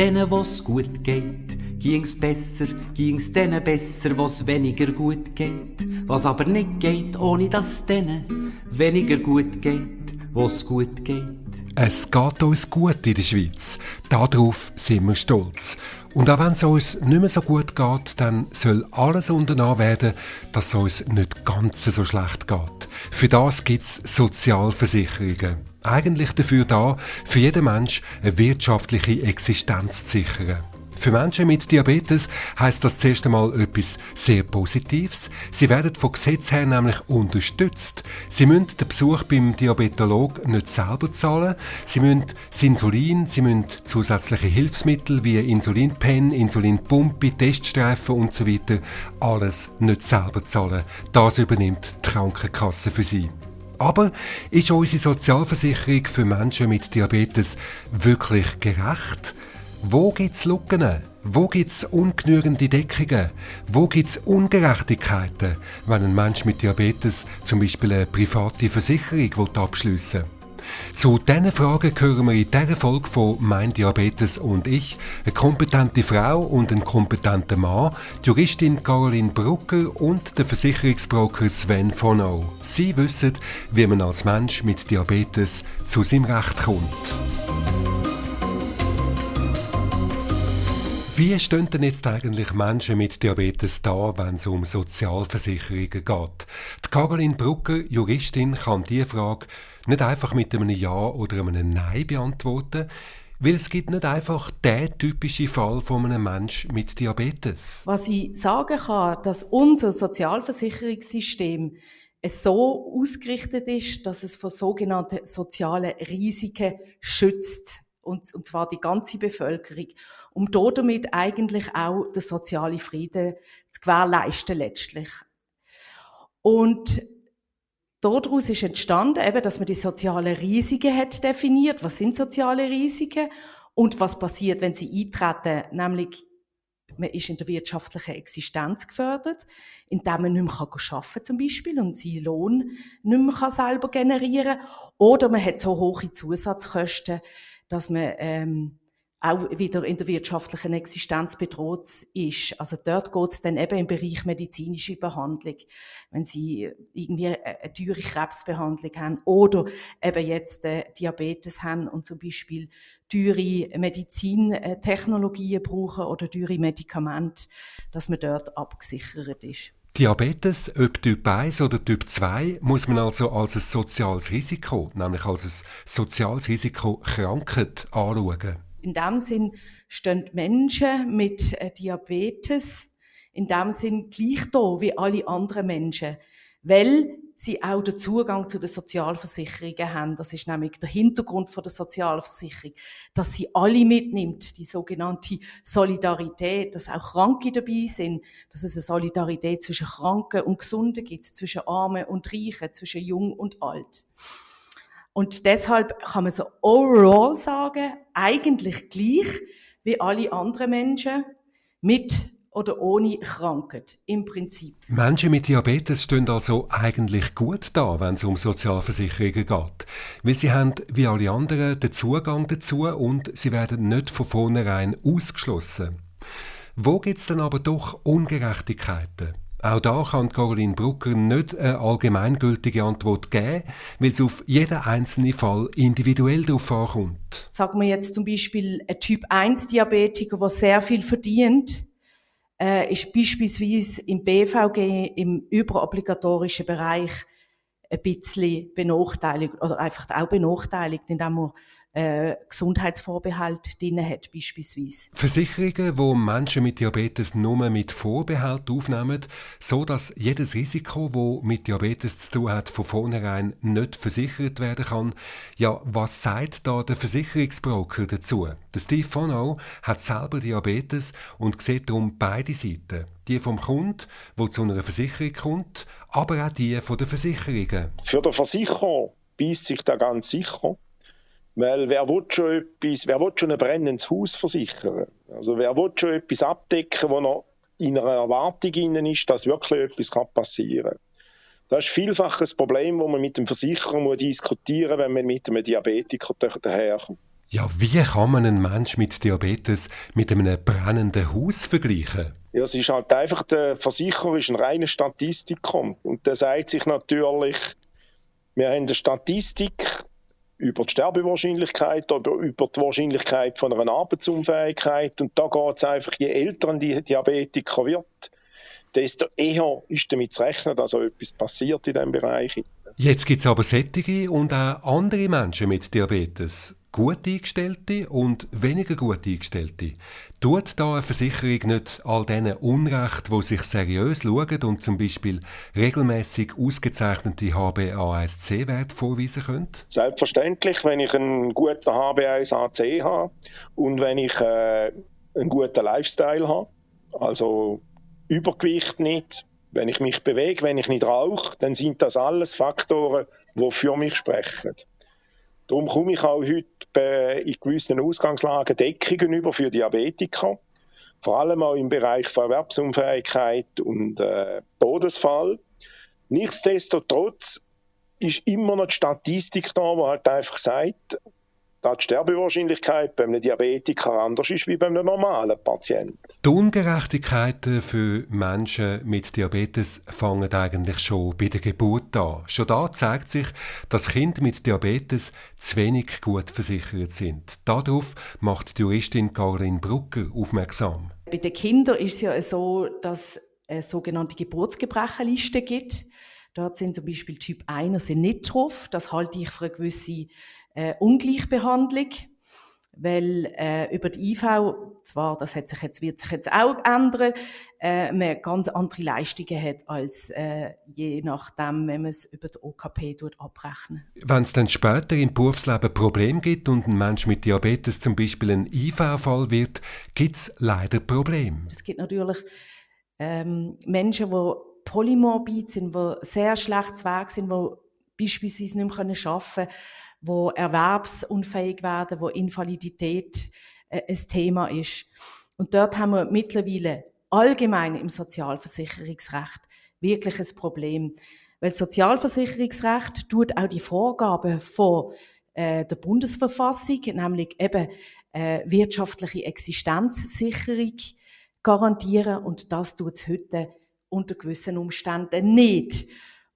Denen, wo's gut geht, ging's besser, ging's denen besser, was weniger gut geht. Was aber nicht geht, ohne dass denen weniger gut geht, was gut geht. Es geht uns gut in der Schweiz. Darauf sind wir stolz. Und auch wenn es uns nicht mehr so gut geht, dann soll alles unternommen werden, dass es uns nicht ganz so schlecht geht. Für das gibt es Sozialversicherungen. Eigentlich dafür da, für jeden Mensch eine wirtschaftliche Existenz zu sichern. Für Menschen mit Diabetes heißt das zuerst einmal etwas sehr Positives. Sie werden vom Gesetz her nämlich unterstützt. Sie müssen den Besuch beim Diabetolog nicht selber zahlen. Sie müssen das Insulin, sie müssen zusätzliche Hilfsmittel wie Insulinpen, Insulinpumpe, Teststreifen und so weiter alles nicht selber zahlen. Das übernimmt die Krankenkasse für sie. Aber ist unsere Sozialversicherung für Menschen mit Diabetes wirklich gerecht? Wo gibt's Lücken? Wo gibt's ungenügende Deckungen? Wo gibt's Ungerechtigkeiten, wenn ein Mensch mit Diabetes zum Beispiel eine private Versicherung abschliessen will? Zu diesen Fragen hören wir in dieser Folge von Mein Diabetes und ich eine kompetente Frau und einen kompetenten Mann, die Juristin Caroline Brucker und der Versicherungsbroker Sven Fono. Sie wissen, wie man als Mensch mit Diabetes zu seinem Recht kommt. Wie stehen denn jetzt eigentlich Menschen mit Diabetes da, wenn es um Sozialversicherungen geht? Die Caroline Brucker, Juristin, kann diese Frage nicht einfach mit einem Ja oder einem Nein beantworten, weil es gibt nicht einfach den typischen Fall von einem Menschen mit Diabetes. Was ich sagen kann, dass unser Sozialversicherungssystem so ausgerichtet ist, dass es vor sogenannten sozialen Risiken schützt. Und, und zwar die ganze Bevölkerung um damit eigentlich auch den sozialen Frieden zu gewährleisten letztlich. Und daraus ist entstanden, eben, dass man die sozialen Risiken hat definiert. Was sind soziale Risiken? Und was passiert, wenn sie eintreten? Nämlich, man ist in der wirtschaftlichen Existenz gefördert, indem man nicht mehr arbeiten kann, zum Beispiel, und seinen Lohn nicht mehr selber generieren kann. Oder man hat so hohe Zusatzkosten, dass man ähm, auch wieder in der wirtschaftlichen Existenz bedroht ist. Also dort geht es dann eben im Bereich medizinische Behandlung, wenn sie irgendwie eine teure Krebsbehandlung haben oder eben jetzt äh, Diabetes haben und zum Beispiel teure Medizintechnologien brauchen oder teure Medikamente, dass man dort abgesichert ist. Diabetes, ob Typ 1 oder Typ 2, muss man also als ein soziales Risiko, nämlich als ein soziales Risiko Krankheit anschauen. In dem Sinn stehen Menschen mit äh, Diabetes in dem Sinn gleich da wie alle anderen Menschen, weil sie auch den Zugang zu den Sozialversicherungen haben. Das ist nämlich der Hintergrund der Sozialversicherung, dass sie alle mitnimmt, die sogenannte Solidarität, dass auch Kranke dabei sind, dass es eine Solidarität zwischen Kranken und Gesunden gibt, zwischen Armen und Reichen, zwischen Jung und Alt. Und deshalb kann man so overall sagen, eigentlich gleich wie alle anderen Menschen mit oder ohne Krankheit im Prinzip. Menschen mit Diabetes stehen also eigentlich gut da, wenn es um Sozialversicherungen geht, weil sie haben wie alle anderen den Zugang dazu und sie werden nicht von vornherein ausgeschlossen. Wo gibt es dann aber doch Ungerechtigkeiten? Auch da kann Caroline Brucker nicht eine allgemeingültige Antwort geben, weil es auf jeden einzelnen Fall individuell darauf ankommt. Sagen wir jetzt zum Beispiel ein Typ 1 Diabetiker, der sehr viel verdient, äh, ist beispielsweise im BVG im überobligatorischen Bereich ein bisschen benachteiligt oder einfach auch benachteiligt, indem er äh, Gesundheitsvorbehalt drin hat, beispielsweise. Versicherungen, wo Menschen mit Diabetes nur mit Vorbehalt aufnehmen, so dass jedes Risiko, wo mit Diabetes zu tun hat, von vornherein nicht versichert werden kann. Ja, was sagt da der Versicherungsbroker dazu? Der Steve Fono hat selber Diabetes und sieht darum beide Seiten. Die vom Kunden, wo zu einer Versicherung kommt, aber auch die von der Versicherungen. Für den Versicherer beißt sich da ganz sicher weil wer will schon etwas, wer will schon ein brennendes Haus versichern? Also wer will schon etwas abdecken, wo noch in einer Erwartung ist, dass wirklich etwas passieren kann. Das ist vielfach ein Problem, das man mit dem Versicherer muss diskutieren muss, wenn man mit einem Diabetiker daherkommt. Ja, wie kann man einen Menschen mit Diabetes mit einem brennenden Haus vergleichen? Ja, es ist halt einfach, der Versicherer ist ein reiner Statistiker. Und der sagt sich natürlich, wir haben eine Statistik über die Sterbewahrscheinlichkeit oder über die Wahrscheinlichkeit von einer Arbeitsunfähigkeit. Und da geht es einfach, je älter ein Diabetiker wird, desto eher ist damit zu rechnen, dass auch etwas passiert in diesem Bereich. Jetzt gibt es aber sättige und auch andere Menschen mit Diabetes gut eingestellte und weniger gut eingestellte. Tut da eine Versicherung nicht all denen Unrecht, wo sich seriös schauen und zum Beispiel regelmäßig ausgezeichnete HbA1c-Wert vorweisen können? Selbstverständlich, wenn ich einen guten HbA1c habe und wenn ich äh, einen guten Lifestyle habe, also Übergewicht nicht, wenn ich mich bewege, wenn ich nicht rauche, dann sind das alles Faktoren, die für mich sprechen. Darum komme ich auch heute in gewissen Ausgangslagen Deckungen über für Diabetiker. Vor allem auch im Bereich von Erwerbsunfähigkeit und äh, Todesfall. Nichtsdestotrotz ist immer noch die Statistik da, die halt einfach sagt, da die Sterbewahrscheinlichkeit bei einem Diabetiker anders ist wie bei einem normalen Patienten. Die Ungerechtigkeiten für Menschen mit Diabetes fangen eigentlich schon bei der Geburt an. Schon da zeigt sich, dass Kinder mit Diabetes zu wenig gut versichert sind. Darauf macht die Juristin Karin Brucker aufmerksam. Bei den Kindern ist es ja so, dass es eine sogenannte Geburtsgebrechenliste gibt. Dort sind zum Beispiel Typ 1 sind nicht drauf. Das halte ich für eine gewisse äh, Ungleichbehandlung, weil äh, über die IV, zwar, das hat sich jetzt, wird sich jetzt auch ändern, äh, man ganz andere Leistungen hat, als äh, je nachdem, wenn man es über die OKP abrechnet. Wenn es dann später im Berufsleben Probleme gibt und ein Mensch mit Diabetes zum Beispiel ein IV-Fall wird, gibt es leider Probleme. Es gibt natürlich ähm, Menschen, die polymorbid sind, die sehr schlecht Weg sind, die beispielsweise nicht mehr arbeiten können, wo erwerbsunfähig werden, wo Invalidität äh, ein Thema ist. Und dort haben wir mittlerweile allgemein im Sozialversicherungsrecht wirklich ein Problem. Weil Sozialversicherungsrecht tut auch die Vorgaben von äh, der Bundesverfassung, nämlich eben äh, wirtschaftliche Existenzsicherung garantieren und das tut es heute unter gewissen Umständen nicht.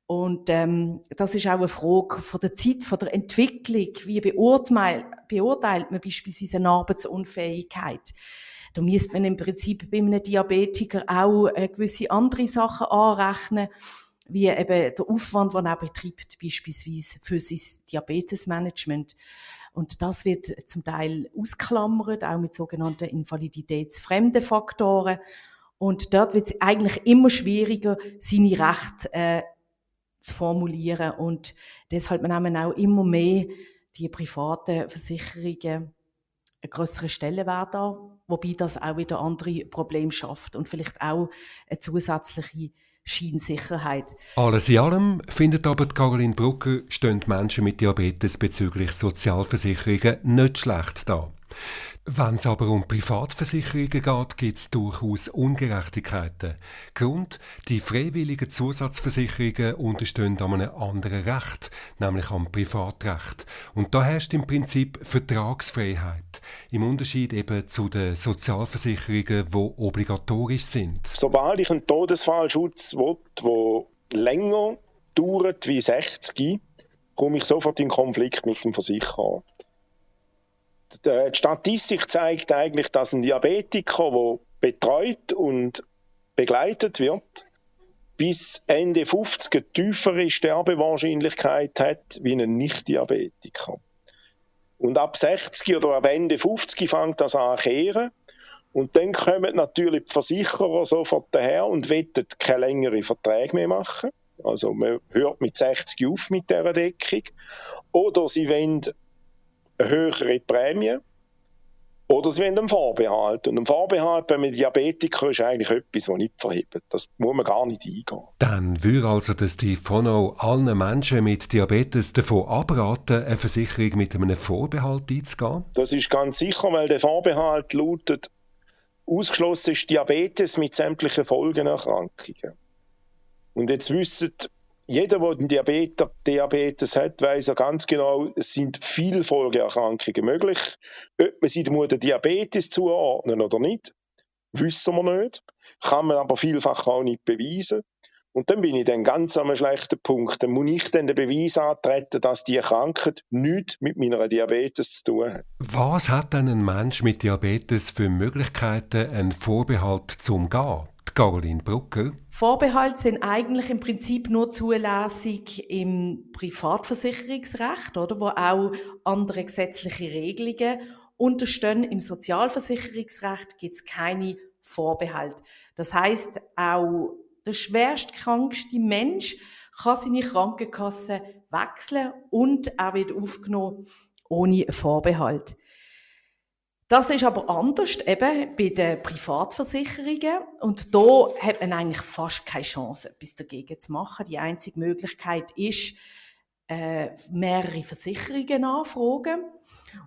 Und ähm, das ist auch eine Frage von der Zeit, von der Entwicklung. Wie beurteilt, beurteilt man beispielsweise eine Arbeitsunfähigkeit? Da müsste man im Prinzip bei einem Diabetiker auch äh, gewisse andere Sachen anrechnen, wie eben der Aufwand, den er betreibt, beispielsweise für sein Diabetesmanagement. Und das wird zum Teil ausklammert, auch mit sogenannten invaliditätsfremden Faktoren. Und dort wird es eigentlich immer schwieriger, seine Rechte äh, zu formulieren. Und deshalb nehmen auch immer mehr die privaten Versicherungen einen größeren Stellenwert an, wobei das auch wieder andere Probleme schafft und vielleicht auch eine zusätzliche Scheinsicherheit. Alles in allem findet aber Caroline Brucker, stehen Menschen mit Diabetes bezüglich Sozialversicherungen nicht schlecht da. Wenn es aber um Privatversicherungen geht, gibt es durchaus Ungerechtigkeiten. Grund, die freiwilligen Zusatzversicherungen unterstehen an einem anderen Recht, nämlich am Privatrecht. Und da herrscht im Prinzip Vertragsfreiheit, im Unterschied eben zu den Sozialversicherungen, die obligatorisch sind. Sobald ich einen Todesfallschutz will, der länger dauert wie 60, komme ich sofort in Konflikt mit dem Versicherer. Die Statistik zeigt eigentlich, dass ein Diabetiker, der betreut und begleitet wird, bis Ende 50 eine tiefere Sterbewahrscheinlichkeit hat wie ein Nicht-Diabetiker. Und ab 60 oder ab Ende 50 fängt das an zu kehren. Und dann kommen natürlich die Versicherer sofort daher und wollen keine längeren Verträge mehr machen. Also man hört mit 60 auf mit dieser Deckung. Oder sie wollen eine höhere Prämie. Oder sie wollen einen Vorbehalt. Und ein Vorbehalt bei einem Diabetiker ist eigentlich etwas, das nicht verhebt. Das muss man gar nicht eingehen. Dann würde also der Steve allen Menschen mit Diabetes davon abraten, eine Versicherung mit einem Vorbehalt einzugehen? Das ist ganz sicher, weil der Vorbehalt lautet, ausgeschlossen ist Diabetes mit sämtlichen Folgenerkrankungen. Und jetzt wissen jeder, der einen Diabetes, Diabetes hat, weiß ja ganz genau, es sind viele Folgeerkrankungen möglich. Ob man sie dem Diabetes zuordnen oder nicht, wissen wir nicht. Kann man aber vielfach auch nicht beweisen. Und dann bin ich dann ganz an einem schlechten Punkt. Dann muss ich dann den Beweis antreten, dass die Krankheit nichts mit meiner Diabetes zu tun hat. Was hat denn ein Mensch mit Diabetes für Möglichkeiten, einen Vorbehalt zu umgehen? Caroline Brucker. Vorbehalte sind eigentlich im Prinzip nur zulässig im Privatversicherungsrecht, oder, wo auch andere gesetzliche Regelungen unterstehen. Im Sozialversicherungsrecht gibt es keine Vorbehalte. Das heißt, auch der schwerstkrankste Mensch kann seine Krankenkasse wechseln und er wird aufgenommen ohne Vorbehalt. Das ist aber anders eben bei den Privatversicherungen und da hat man eigentlich fast keine Chance, etwas dagegen zu machen. Die einzige Möglichkeit ist, äh, mehrere Versicherungen anfragen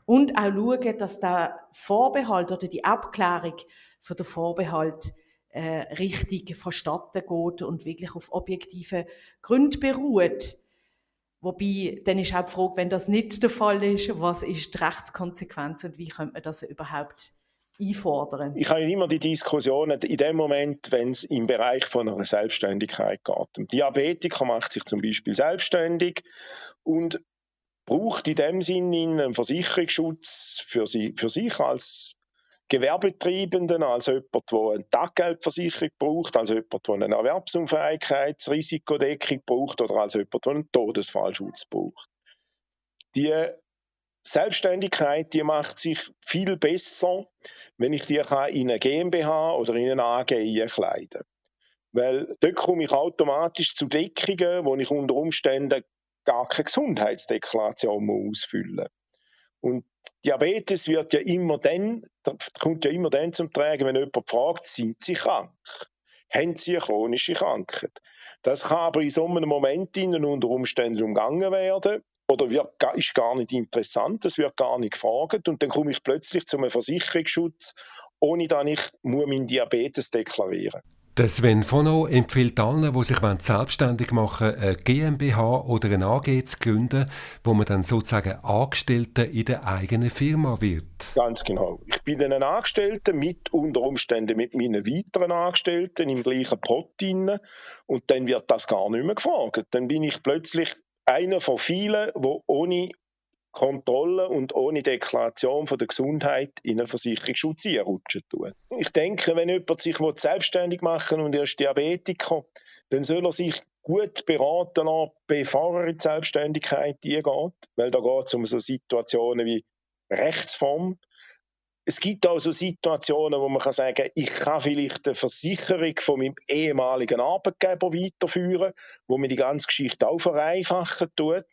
und auch schauen, dass der Vorbehalt oder die Abklärung von der Vorbehalt äh, richtig verstatten geht und wirklich auf objektiven Gründen beruht. Wobei, dann ist auch die Frage, wenn das nicht der Fall ist, was ist die Rechtskonsequenz und wie könnte man das überhaupt einfordern? Ich habe immer die Diskussionen in dem Moment, wenn es im Bereich von einer Selbstständigkeit geht. Ein Diabetiker macht sich zum Beispiel selbstständig und braucht in dem Sinne einen Versicherungsschutz für, sie, für sich als Gewerbetreibenden, als jemand, der eine Taggeldversicherung braucht, als jemand, der eine Erwerbsunfähigkeitsrisikodeckung braucht oder als jemand, der einen Todesfallschutz braucht. Die Selbstständigkeit, die macht sich viel besser, wenn ich die in eine GmbH oder in eine AG einkleiden Weil dort komme ich automatisch zu Deckungen, wo ich unter Umständen gar keine Gesundheitsdeklaration ausfüllen muss. Und Diabetes wird ja immer dann, kommt ja immer dann zum Tragen, wenn jemand fragt, sind sie krank? Haben sie eine chronische Krankheit? Das kann aber in so einem Moment unter Umständen umgangen werden oder wird, ist gar nicht interessant, das wird gar nicht gefragt und dann komme ich plötzlich zu einem Versicherungsschutz, ohne dass ich meinen Diabetes deklarieren muss. Der Sven Fono empfiehlt allen, die sich selbstständig machen wollen, eine GmbH oder eine AG zu gründen, wo man dann sozusagen Angestellter in der eigenen Firma wird. Ganz genau. Ich bin dann ein Angestellter mit unter Umständen mit meinen weiteren Angestellten im gleichen Pot drin und dann wird das gar nicht mehr gefragt. Dann bin ich plötzlich einer von vielen, wo ohne Kontrolle und ohne Deklaration von der Gesundheit in einen Versicherungsschutz einrutschen tun. Ich denke, wenn jemand sich selbstständig machen und er ist Diabetiker, dann soll er sich gut beraten lassen, bevor er in die Selbstständigkeit eingeht. Weil da geht es um so Situationen wie Rechtsform. Es gibt auch so Situationen, wo man kann sagen, ich kann vielleicht eine Versicherung von meinem ehemaligen Arbeitgeber weiterführen, wo mir die ganze Geschichte auch vereinfachen tut.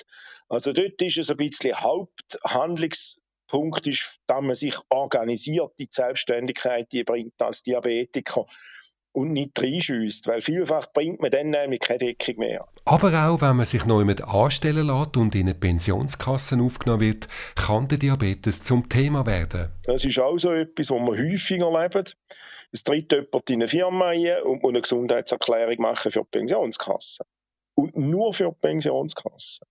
Also dort ist es ein bisschen Haupthandlungspunkt, ist, dass man sich organisiert, die Selbstständigkeit, die bringt als Diabetiker und nicht reinschüsst, weil vielfach bringt man dann nämlich keine Deckung mehr. Aber auch wenn man sich neu mit anstellen lässt und in eine Pensionskasse aufgenommen wird, kann der Diabetes zum Thema werden. Das ist auch so etwas, was man häufiger erlebt. Es tritt jemand in eine Firma ein und muss eine Gesundheitserklärung machen für die Pensionskasse. Und nur für die Pensionskasse.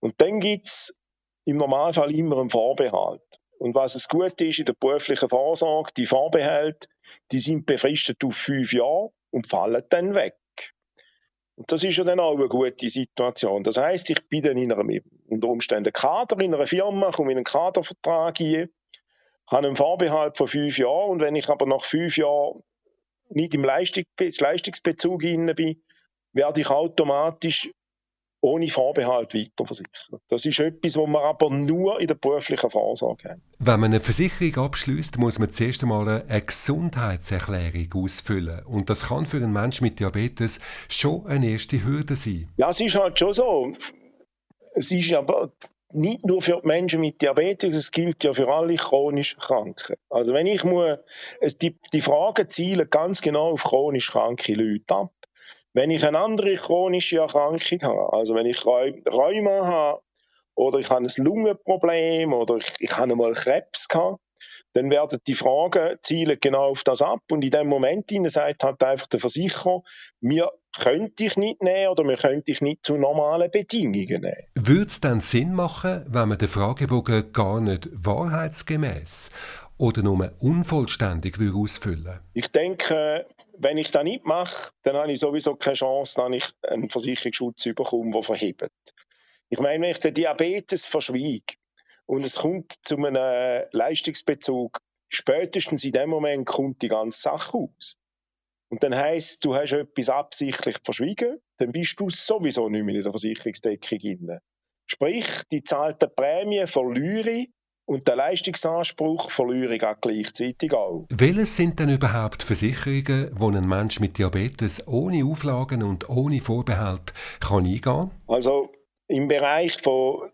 Und dann gibt es im Normalfall immer einen Vorbehalt. Und was es gut ist in der beruflichen Vorsorge, die Vorbehalte, die sind befristet auf fünf Jahre und fallen dann weg. Und das ist ja dann auch eine gute Situation. Das heißt, ich bin dann in einem, unter Umständen Kader in einer Firma, komme in einen Kadervertrag ein, habe einen Vorbehalt von fünf Jahren und wenn ich aber nach fünf Jahren nicht im Leistungsbezug bin, werde ich automatisch ohne Vorbehalt weiterversichern. Das ist etwas, was man aber nur in der beruflichen Vorsorge haben. Wenn man eine Versicherung abschließt, muss man zuerst einmal eine Gesundheitserklärung ausfüllen. Und das kann für einen Menschen mit Diabetes schon eine erste Hürde sein. Ja, es ist halt schon so. Es ist aber nicht nur für die Menschen mit Diabetes, es gilt ja für alle chronisch Kranken. Also wenn ich muss, die, die Fragen zielen ganz genau auf chronisch kranke Leute ab. Wenn ich eine andere chronische Erkrankung habe, also wenn ich Rheuma habe oder ich habe ein Lungenproblem oder ich, ich habe einmal Krebs gehabt, dann werden die Fragen zielen genau auf das ab und in dem Moment sagt halt einfach der Versicherer, wir könnte ich nicht nehmen oder mir könnte ich nicht zu normalen Bedingungen nehmen. Würde es dann Sinn machen, wenn man den Fragebogen gar nicht wahrheitsgemäß oder nur unvollständig ausfüllen Ich denke, wenn ich das nicht mache, dann habe ich sowieso keine Chance, dass ich einen Versicherungsschutz bekomme, der verhebt. Ich meine, wenn ich den Diabetes verschwiege und es kommt zu einem Leistungsbezug, spätestens in dem Moment kommt die ganze Sache aus. Und dann heisst, du hast etwas absichtlich verschwiegen, dann bist du sowieso nicht mehr in der Versicherungsdeckung drin. Sprich, die zahlte Prämie verliere ich und der Leistungsanspruch verliere ich auch gleichzeitig auch. Welches sind denn überhaupt Versicherungen, wo ein Mensch mit Diabetes ohne Auflagen und ohne Vorbehalt kann eingehen kann? Also im Bereich von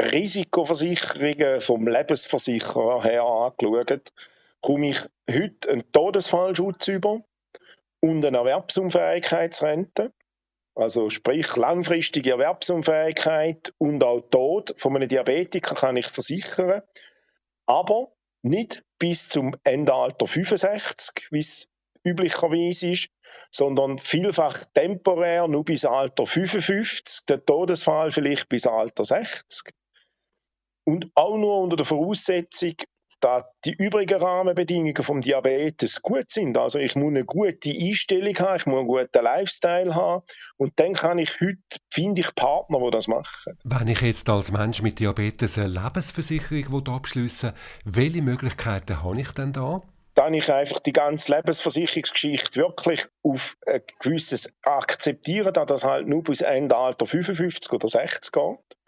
Risikoversicherungen vom Lebensversicherer her angeschaut, komme ich heute einen Todesfallschutz über und eine Erwerbsunfähigkeitsrente. Also sprich langfristige Erwerbsunfähigkeit und auch Tod von einem Diabetiker kann ich versichern, aber nicht bis zum Endalter 65, wie es üblicherweise ist, sondern vielfach temporär nur bis Alter 55, der Todesfall vielleicht bis Alter 60. Und auch nur unter der Voraussetzung, dass die übrigen Rahmenbedingungen vom Diabetes gut sind. Also ich muss eine gute Einstellung haben, ich muss einen guten Lifestyle haben und dann kann ich heute, finde ich, Partner, die das machen. Wenn ich jetzt als Mensch mit Diabetes eine Lebensversicherung abschliessen will, welche Möglichkeiten habe ich denn da? Dann ich einfach die ganze Lebensversicherungsgeschichte wirklich auf ein gewisses akzeptieren, dass das halt nur bis Ende Alter 55 oder 60 geht.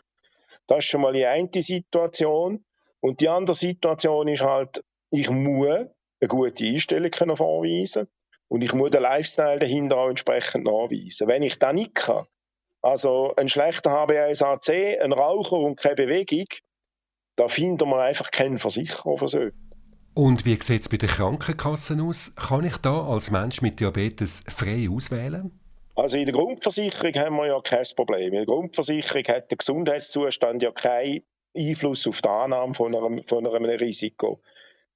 Das ist schon mal die eine Situation. Und die andere Situation ist halt, ich muss eine gute Einstellung können vorweisen und ich muss den Lifestyle dahinter auch entsprechend nachweisen. Wenn ich das nicht kann, also ein schlechter HbA1c, ein Raucher und keine Bewegung, da findet man einfach keinen Versicherer für so. Und wie sieht es bei den Krankenkassen aus? Kann ich da als Mensch mit Diabetes frei auswählen? Also in der Grundversicherung haben wir ja kein Problem. In der Grundversicherung hat der Gesundheitszustand ja keinen Einfluss auf die Annahme von einem, von einem Risiko.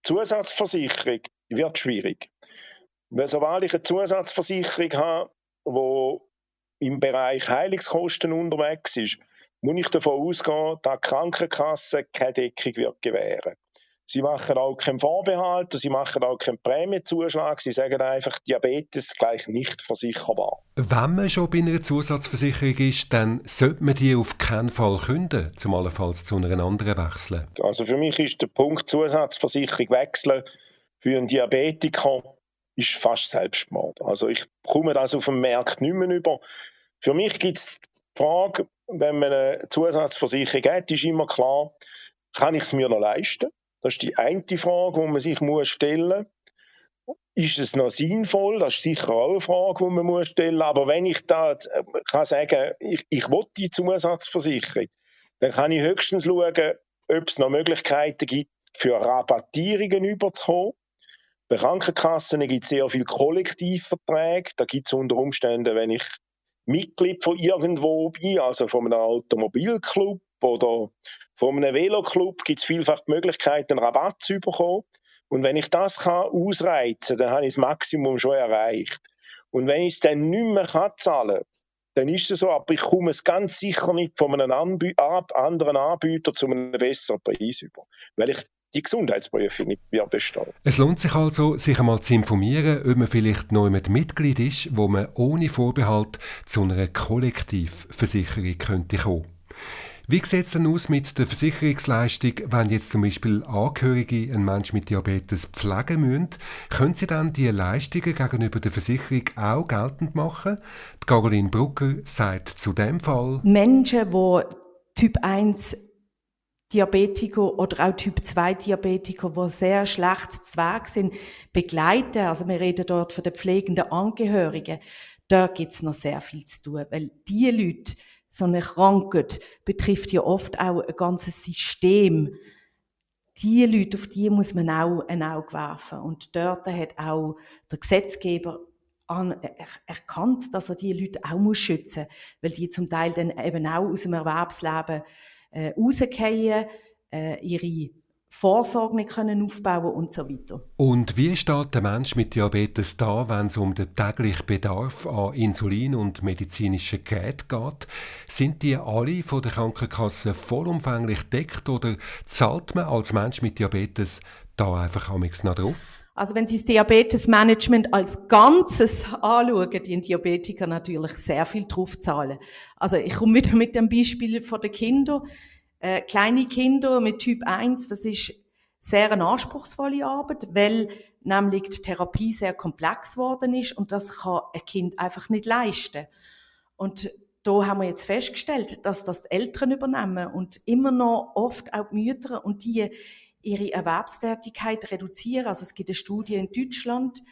Zusatzversicherung wird schwierig. Weil sobald ich eine Zusatzversicherung habe, die im Bereich Heilungskosten unterwegs ist, muss ich davon ausgehen, dass die Krankenkasse keine Deckung wird gewähren Sie machen auch keinen Vorbehalt, sie machen auch keinen Prämienzuschlag. Sie sagen einfach, Diabetes gleich nicht versicherbar. Wenn man schon bei einer Zusatzversicherung ist, dann sollte man die auf keinen Fall künden, zum allenfalls zu einer anderen wechseln. Also für mich ist der Punkt Zusatzversicherung wechseln für einen Diabetiker ist fast Selbstmord. Also ich komme das auf dem Markt nicht mehr über. Für mich gibt es die Frage, wenn man eine Zusatzversicherung hat, ist immer klar, kann ich es mir noch leisten? Das ist die eine Frage, die man sich muss stellen muss. Ist es noch sinnvoll? Das ist sicher auch eine Frage, die man muss stellen muss. Aber wenn ich da äh, kann sagen, ich, ich will die Zusatzversicherung, dann kann ich höchstens schauen, ob es noch Möglichkeiten gibt, für Rabattierungen überzukommen. Bei Krankenkassen gibt es sehr viele Kollektivverträge. Da gibt es unter Umständen, wenn ich Mitglied von irgendwo bin, also von einem Automobilclub oder von einem Veloclub gibt es vielfach die Möglichkeit, einen Rabatt zu bekommen. Und wenn ich das kann ausreizen kann, dann habe ich das Maximum schon erreicht. Und wenn ich es dann nicht mehr kann zahlen kann, dann ist es so, aber ich komme es ganz sicher nicht von einem Anbie anderen Anbieter zu einem besseren Preis über, weil ich die Gesundheitsprüfung nicht mehr bestehen. Es lohnt sich also, sich einmal zu informieren, ob man vielleicht noch mit Mitglied ist, wo man ohne Vorbehalt zu einer Kollektivversicherung könnte kommen. Wie sieht es denn aus mit der Versicherungsleistung, wenn jetzt zum Beispiel Angehörige einen Menschen mit Diabetes pflegen müssen? Können Sie dann diese Leistungen gegenüber der Versicherung auch geltend machen? Die Caroline Brucker sagt zu dem Fall, Menschen, die Typ 1 Diabetiker oder auch Typ 2 Diabetiker, die sehr schlecht zu Weg sind, begleiten. Also wir reden dort von den pflegenden Angehörigen. Da gibt es noch sehr viel zu tun, weil die Leute, so eine Krankheit betrifft ja oft auch ein ganzes System. Die Leute, auf die muss man auch ein Auge werfen. Und dort hat auch der Gesetzgeber an, er, erkannt, dass er die Leute auch muss schützen muss, weil die zum Teil dann eben auch aus dem Erwerbsleben äh, rausgehen, äh, ihre Vorsorge nicht können aufbauen und so weiter. Und wie steht der Mensch mit Diabetes da, wenn es um den täglichen Bedarf an Insulin und medizinischen Geräten geht? Sind die alle von der Krankenkasse vollumfänglich deckt oder zahlt man als Mensch mit Diabetes da einfach amigs noch drauf? Also wenn Sie das Diabetesmanagement als Ganzes anschauen, die Diabetiker natürlich sehr viel drauf zahlen. Also ich komme wieder mit dem Beispiel von den Kindern. Äh, kleine Kinder mit Typ 1, das ist sehr eine anspruchsvolle Arbeit, weil nämlich die Therapie sehr komplex geworden ist und das kann ein Kind einfach nicht leisten. Und da haben wir jetzt festgestellt, dass das die Eltern übernehmen und immer noch oft auch die Mütter und die ihre Erwerbstätigkeit reduzieren. Also es gibt eine Studie in Deutschland,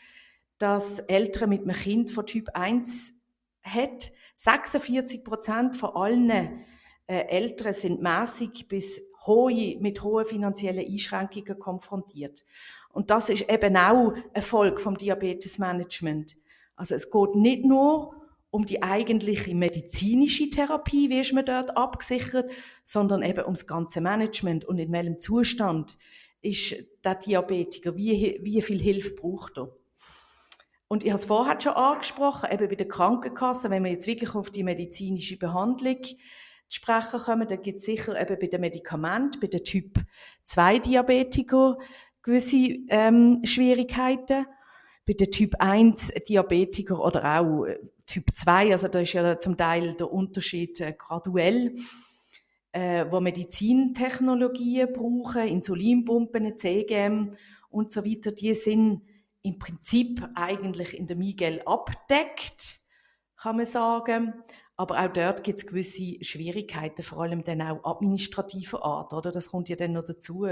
dass Eltern mit einem Kind von Typ 1 hat. 46 Prozent von allen äh, Eltern sind mäßig bis hohe, mit hohen finanziellen Einschränkungen konfrontiert. Und das ist eben auch ein Folge vom Diabetesmanagement. Also es geht nicht nur um die eigentliche medizinische Therapie, wie ist man dort abgesichert, sondern eben ums ganze Management und in welchem Zustand ist der Diabetiker, wie, wie viel Hilfe braucht er. Und ich habe es vorher schon angesprochen, eben bei der Krankenkasse, wenn wir jetzt wirklich auf die medizinische Behandlung zu sprechen kommen, dann gibt es sicher eben bei den Medikamenten, bei den Typ 2 Diabetiker gewisse ähm, Schwierigkeiten. Bei den Typ 1 Diabetiker oder auch äh, Typ 2, also da ist ja zum Teil der Unterschied äh, graduell, äh, wo Medizintechnologien brauchen, Insulinpumpen, CGM und so weiter, die sind im Prinzip eigentlich in der Miguel abdeckt, kann man sagen. Aber auch dort gibt es gewisse Schwierigkeiten, vor allem dann auch administrativer Art, oder? Das kommt ja dann noch dazu.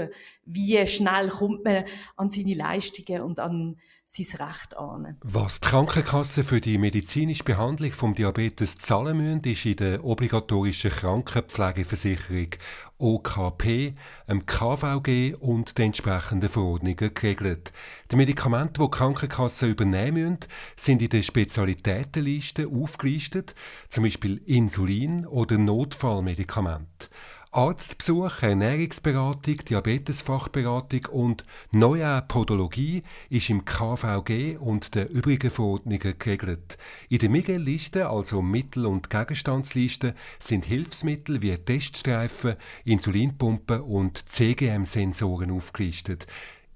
Wie schnell kommt man an seine Leistungen und an sein Recht an. Was die Krankenkasse für die medizinische Behandlung vom Diabetes zahlen müssen, ist in der obligatorischen Krankenpflegeversicherung OKP, dem KVG und den entsprechenden Verordnungen geregelt. Die Medikamente, die die Krankenkassen übernehmen müssen, sind in der Spezialitätenliste aufgelistet, zum Beispiel Insulin oder Notfallmedikamente. Arztbesuch, Ernährungsberatung, Diabetesfachberatung und neue Podologie ist im KVG und den übrigen Verordnungen geregelt. In der Miguel-Liste, also Mittel- und Gegenstandsliste, sind Hilfsmittel wie Teststreifen, Insulinpumpen und CGM-Sensoren aufgelistet.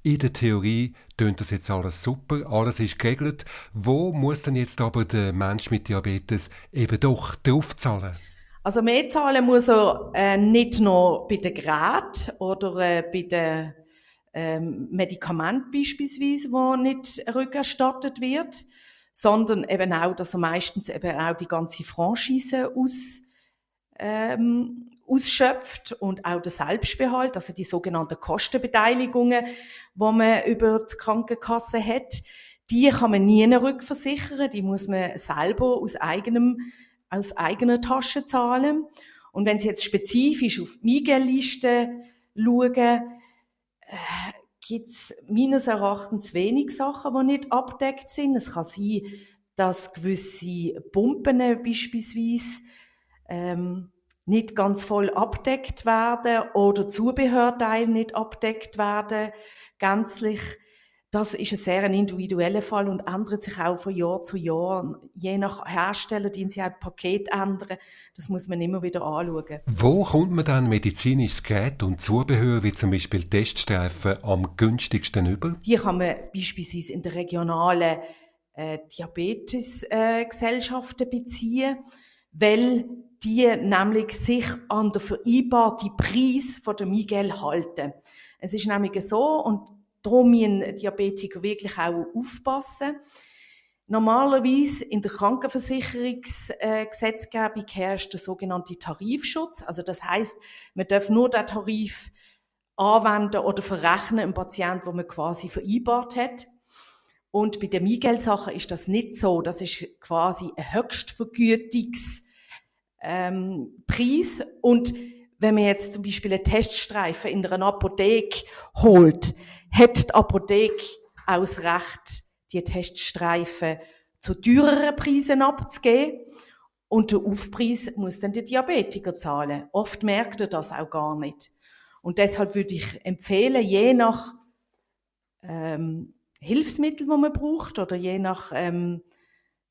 In der Theorie tönt das jetzt alles super, alles ist geregelt. Wo muss denn jetzt aber der Mensch mit Diabetes eben doch draufzahlen? Also mehr zahlen muss er äh, nicht nur bei den Geräten oder äh, bei den ähm, Medikamenten beispielsweise, wo nicht rückerstattet wird, sondern eben auch, dass er meistens eben auch die ganze Franchise aus, ähm, ausschöpft und auch der Selbstbehalt, also die sogenannten Kostenbeteiligungen, wo man über die Krankenkasse hat, die kann man nie rückversichern, die muss man selber aus eigenem aus eigener Tasche zahlen. Und wenn Sie jetzt spezifisch auf die Miguel-Liste schauen, äh, gibt es meines Erachtens wenig Sachen, die nicht abdeckt sind. Es kann sein, dass gewisse Pumpen beispielsweise ähm, nicht ganz voll abdeckt werden oder Zubehörteile nicht abdeckt werden, gänzlich. Das ist ein sehr individueller Fall und ändert sich auch von Jahr zu Jahr. Je nach Hersteller, die sie auch das Paket ändern. Das muss man immer wieder anschauen. Wo kommt man dann medizinisches Gerät und Zubehör, wie zum Beispiel Teststreifen, am günstigsten über? Die kann man beispielsweise in der regionalen äh, Diabetesgesellschaften äh, beziehen, weil die nämlich sich an der vereinbarten Preis von der Miguel halten. Es ist nämlich so, und Darum müssen Diabetiker wirklich auch aufpassen. Normalerweise in der Krankenversicherungsgesetzgebung herrscht der sogenannte Tarifschutz. Also das heißt, man darf nur den Tarif anwenden oder verrechnen im Patienten, wo man quasi vereinbart hat. Und bei der Miguel-Sache ist das nicht so. Das ist quasi ein Höchstvergütungspreis. Ähm, und wenn man jetzt zum Beispiel einen Teststreifen in einer Apotheke holt, hat die Apotheke das Recht, die Teststreifen zu teureren Preisen abzugeben. Und den Aufpreis muss dann der Diabetiker zahlen. Oft merkt er das auch gar nicht. Und deshalb würde ich empfehlen, je nach ähm, Hilfsmittel, wo man braucht, oder je nach ähm,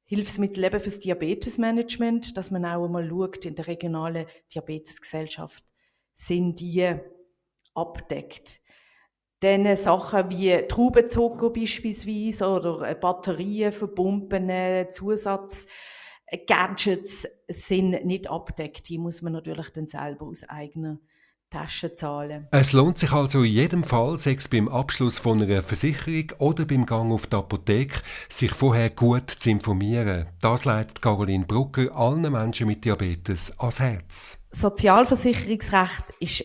Hilfsmittel eben fürs Diabetesmanagement, dass man auch einmal schaut, in der regionalen Diabetesgesellschaft sind die abdeckt. Dann Sachen wie Traubenzucker beispielsweise oder Batterien für Pumpen, Zusatz Gadgets sind nicht abdeckt. Die muss man natürlich dann selber aus eigener Tasche zahlen. Es lohnt sich also in jedem Fall, sei es beim Abschluss von einer Versicherung oder beim Gang auf die Apotheke, sich vorher gut zu informieren. Das leitet Caroline Brucker allen Menschen mit Diabetes ans Herz. Sozialversicherungsrecht ist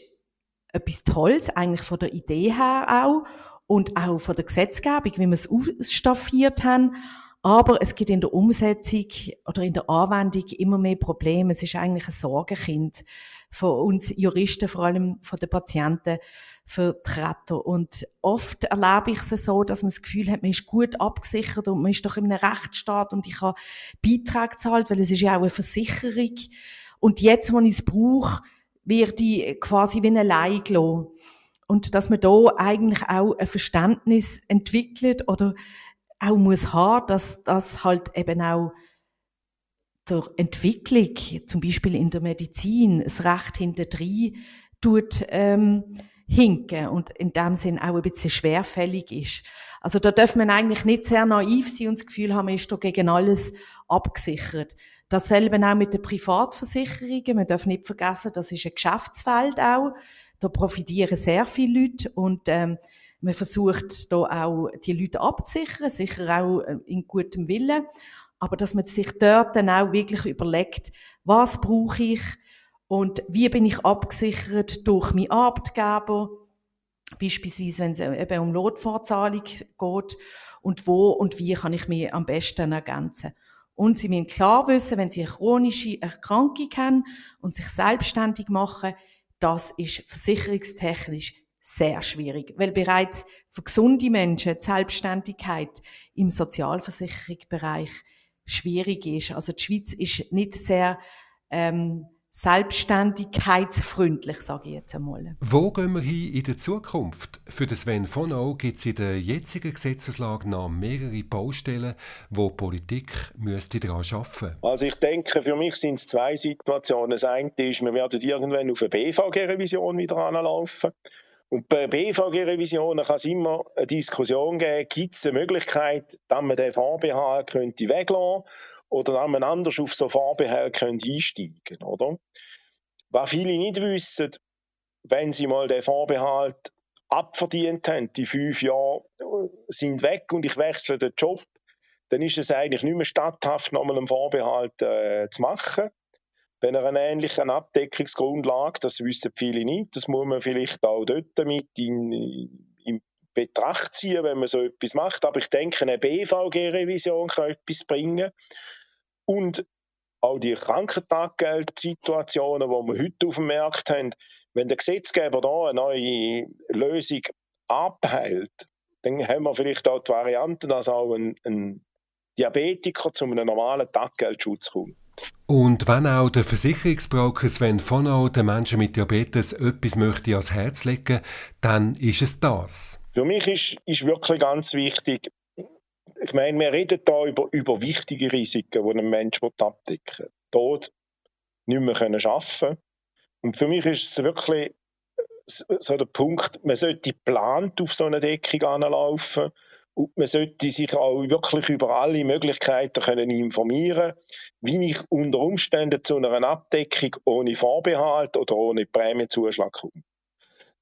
etwas Tolles, eigentlich von der Idee her auch und auch von der Gesetzgebung, wie wir es ausstaffiert haben. Aber es gibt in der Umsetzung oder in der Anwendung immer mehr Probleme. Es ist eigentlich ein Sorgenkind von uns Juristen, vor allem von den Patienten, Vertreter. Und oft erlebe ich es so, dass man das Gefühl hat, man ist gut abgesichert und man ist doch in einem Rechtsstaat und ich habe Beiträge gezahlt, weil es ist ja auch eine Versicherung. Und jetzt, wo ich es brauche, wird die quasi wie eine Leih gelassen. Und dass man da eigentlich auch ein Verständnis entwickelt oder auch muss haben, dass das halt eben auch der Entwicklung, zum Beispiel in der Medizin, das Recht hinter tut ähm, hinken und in dem Sinn auch ein bisschen schwerfällig ist. Also da darf man eigentlich nicht sehr naiv sein und das Gefühl haben, man ist da gegen alles abgesichert. Dasselbe auch mit den Privatversicherungen. Man darf nicht vergessen, das ist ein Geschäftsfeld auch. Da profitieren sehr viele Leute und ähm, man versucht da auch die Leute abzusichern, sicher auch äh, in gutem Willen aber dass man sich dort dann auch wirklich überlegt, was brauche ich und wie bin ich abgesichert durch meinen Arbeitgeber, beispielsweise wenn es eben um Notvorzahlung geht und wo und wie kann ich mich am besten ergänzen. Und Sie müssen klar wissen, wenn Sie eine chronische Erkrankung haben und sich selbstständig machen, das ist versicherungstechnisch sehr schwierig, weil bereits für gesunde Menschen die Selbstständigkeit im Sozialversicherungsbereich schwierig ist. Also die Schweiz ist nicht sehr ähm, selbstständigkeitsfreundlich, sage ich jetzt einmal. Wo gehen wir hin in der Zukunft? Für den Sven von O gibt es in der jetzigen Gesetzeslage noch mehrere Baustellen, wo die Politik müsste daran arbeiten müsste. Also ich denke, für mich sind es zwei Situationen. Das eine ist, wir werden irgendwann auf eine BVG-Revision wieder anlaufen. Und bei BVG-Revisionen kann es immer eine Diskussion geben, gibt es eine Möglichkeit, dass man den Vorbehalt könnte weglassen oder man anders auf so Vorbehalt könnte einsteigen oder? Was viele nicht wissen, wenn sie mal den Vorbehalt abverdient haben, die fünf Jahre sind weg und ich wechsle den Job, dann ist es eigentlich nicht mehr statthaft, nochmal einen Vorbehalt äh, zu machen bei einer ähnlichen Abdeckungsgrundlage, das wissen viele nicht, das muss man vielleicht auch dort mit in, in Betracht ziehen, wenn man so etwas macht. Aber ich denke, eine BVG-Revision kann etwas bringen. Und auch die Krankentaggeldsituationen, die wir heute auf dem Markt haben, wenn der Gesetzgeber da eine neue Lösung abhält, dann haben wir vielleicht auch die Variante, dass auch ein, ein Diabetiker zu einem normalen Taggeldschutz kommt. Und wenn auch der Versicherungsbroker Sven Vonau den Menschen mit Diabetes etwas möchte ans Herz legen, dann ist es das. Für mich ist, ist wirklich ganz wichtig, ich meine, wir reden hier über, über wichtige Risiken, die ein Mensch abdecken will. Tod, nicht mehr können arbeiten Und für mich ist es wirklich so der Punkt, man sollte geplant auf so eine Deckung anlaufen und man sollte sich auch wirklich über alle Möglichkeiten können informieren wie ich unter Umständen zu einer Abdeckung ohne Vorbehalt oder ohne Prämienzuschlag komme.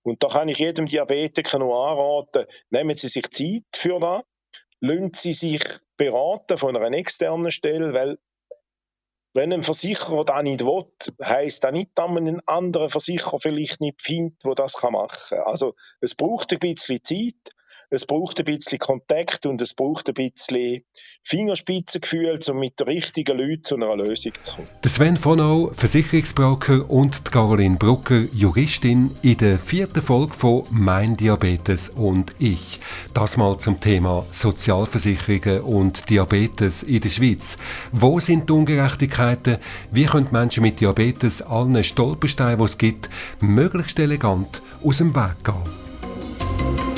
Und da kann ich jedem Diabetiker nur anraten, nehmen Sie sich Zeit für das, lassen Sie sich beraten von einer externen Stelle, weil wenn ein Versicherer das nicht will, heisst das nicht, dass man einen anderen Versicherer vielleicht nicht findet, der das machen kann. Also es braucht ein bisschen Zeit, es braucht ein bisschen Kontakt und es braucht ein bisschen Fingerspitzengefühl, um mit den richtigen Leuten zu einer Lösung zu kommen. Der Sven Vonau, Versicherungsbroker und die Caroline Brucker, Juristin, in der vierten Folge von Mein Diabetes und ich. Das mal zum Thema Sozialversicherungen und Diabetes in der Schweiz. Wo sind die Ungerechtigkeiten? Wie können Menschen mit Diabetes allen Stolpersteinen, die es gibt, möglichst elegant aus dem Weg gehen?